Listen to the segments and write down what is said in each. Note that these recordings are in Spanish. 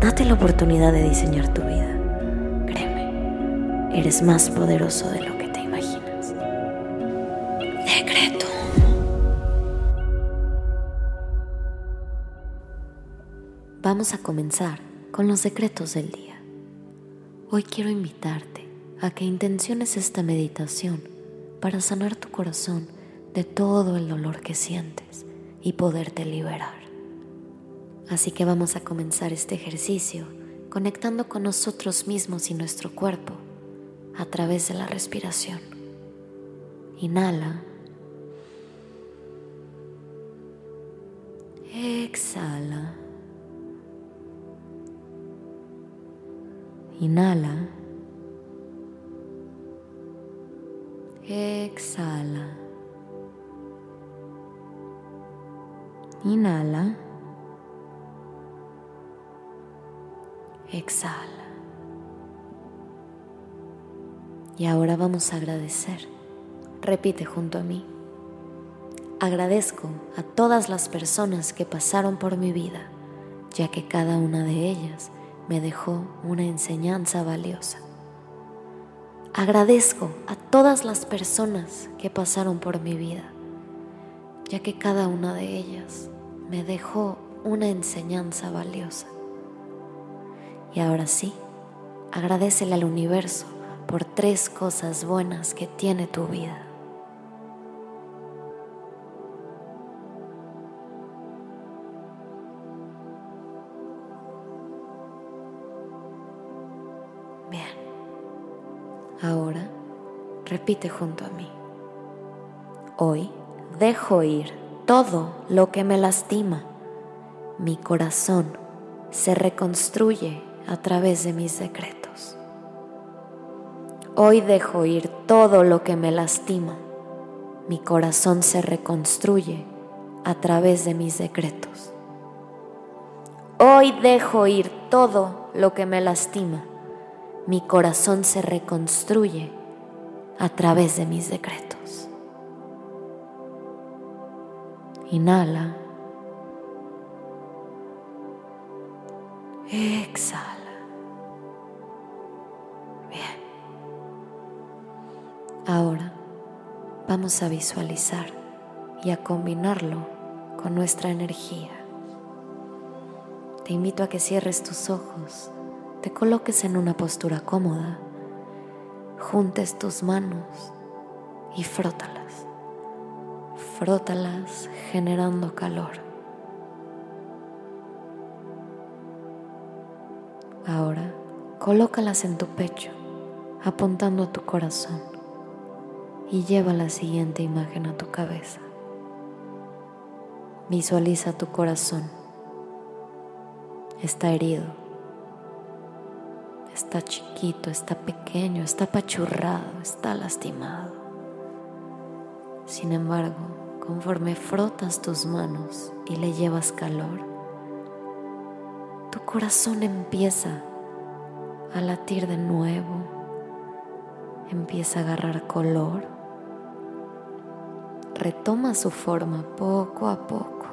Date la oportunidad de diseñar tu vida. Créeme, eres más poderoso de lo que te imaginas. Decreto. Vamos a comenzar con los secretos del día. Hoy quiero invitarte a que intenciones esta meditación para sanar tu corazón de todo el dolor que sientes y poderte liberar. Así que vamos a comenzar este ejercicio conectando con nosotros mismos y nuestro cuerpo a través de la respiración. Inhala. Exhala. Inhala. Exhala. Inhala. Exhala. Y ahora vamos a agradecer. Repite junto a mí. Agradezco a todas las personas que pasaron por mi vida, ya que cada una de ellas me dejó una enseñanza valiosa. Agradezco a todas las personas que pasaron por mi vida, ya que cada una de ellas me dejó una enseñanza valiosa. Y ahora sí, agradecele al universo por tres cosas buenas que tiene tu vida. Bien, ahora repite junto a mí. Hoy dejo ir todo lo que me lastima. Mi corazón se reconstruye a través de mis decretos. Hoy dejo ir todo lo que me lastima. Mi corazón se reconstruye a través de mis decretos. Hoy dejo ir todo lo que me lastima. Mi corazón se reconstruye a través de mis decretos. Inhala. Exhala. Bien. Ahora vamos a visualizar y a combinarlo con nuestra energía. Te invito a que cierres tus ojos, te coloques en una postura cómoda, juntes tus manos y frótalas. Frótalas generando calor. Ahora colócalas en tu pecho, apuntando a tu corazón y lleva la siguiente imagen a tu cabeza. Visualiza tu corazón. Está herido, está chiquito, está pequeño, está apachurrado, está lastimado. Sin embargo, conforme frotas tus manos y le llevas calor, tu corazón empieza a latir de nuevo, empieza a agarrar color, retoma su forma poco a poco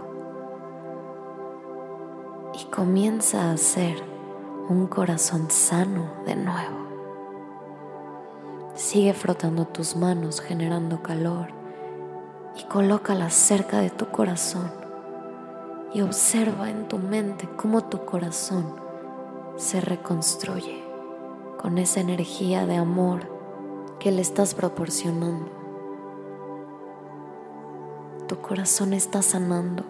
y comienza a ser un corazón sano de nuevo. Sigue frotando tus manos generando calor y colócalas cerca de tu corazón y observa en tu mente cómo tu corazón se reconstruye con esa energía de amor que le estás proporcionando. Tu corazón está sanando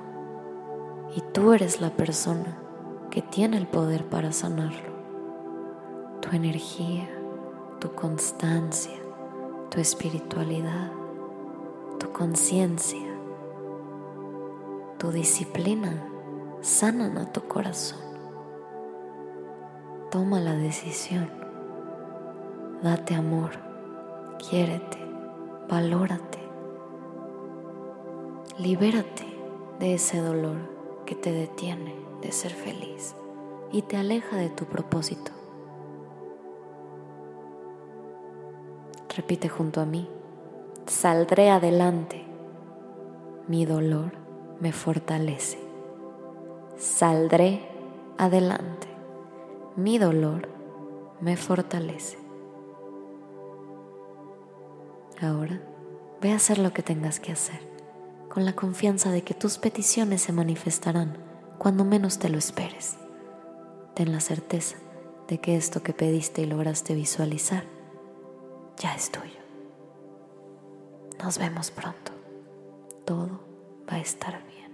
y tú eres la persona que tiene el poder para sanarlo. Tu energía, tu constancia, tu espiritualidad, tu conciencia tu disciplina sanan a tu corazón. toma la decisión. Date amor, quiérete, valórate. Libérate de ese dolor que te detiene de ser feliz y te aleja de tu propósito. Repite junto a mí, saldré adelante, mi dolor me fortalece. Saldré adelante, mi dolor me fortalece. Ahora ve a hacer lo que tengas que hacer, con la confianza de que tus peticiones se manifestarán cuando menos te lo esperes. Ten la certeza de que esto que pediste y lograste visualizar ya es tuyo. Nos vemos pronto. Todo estar bien.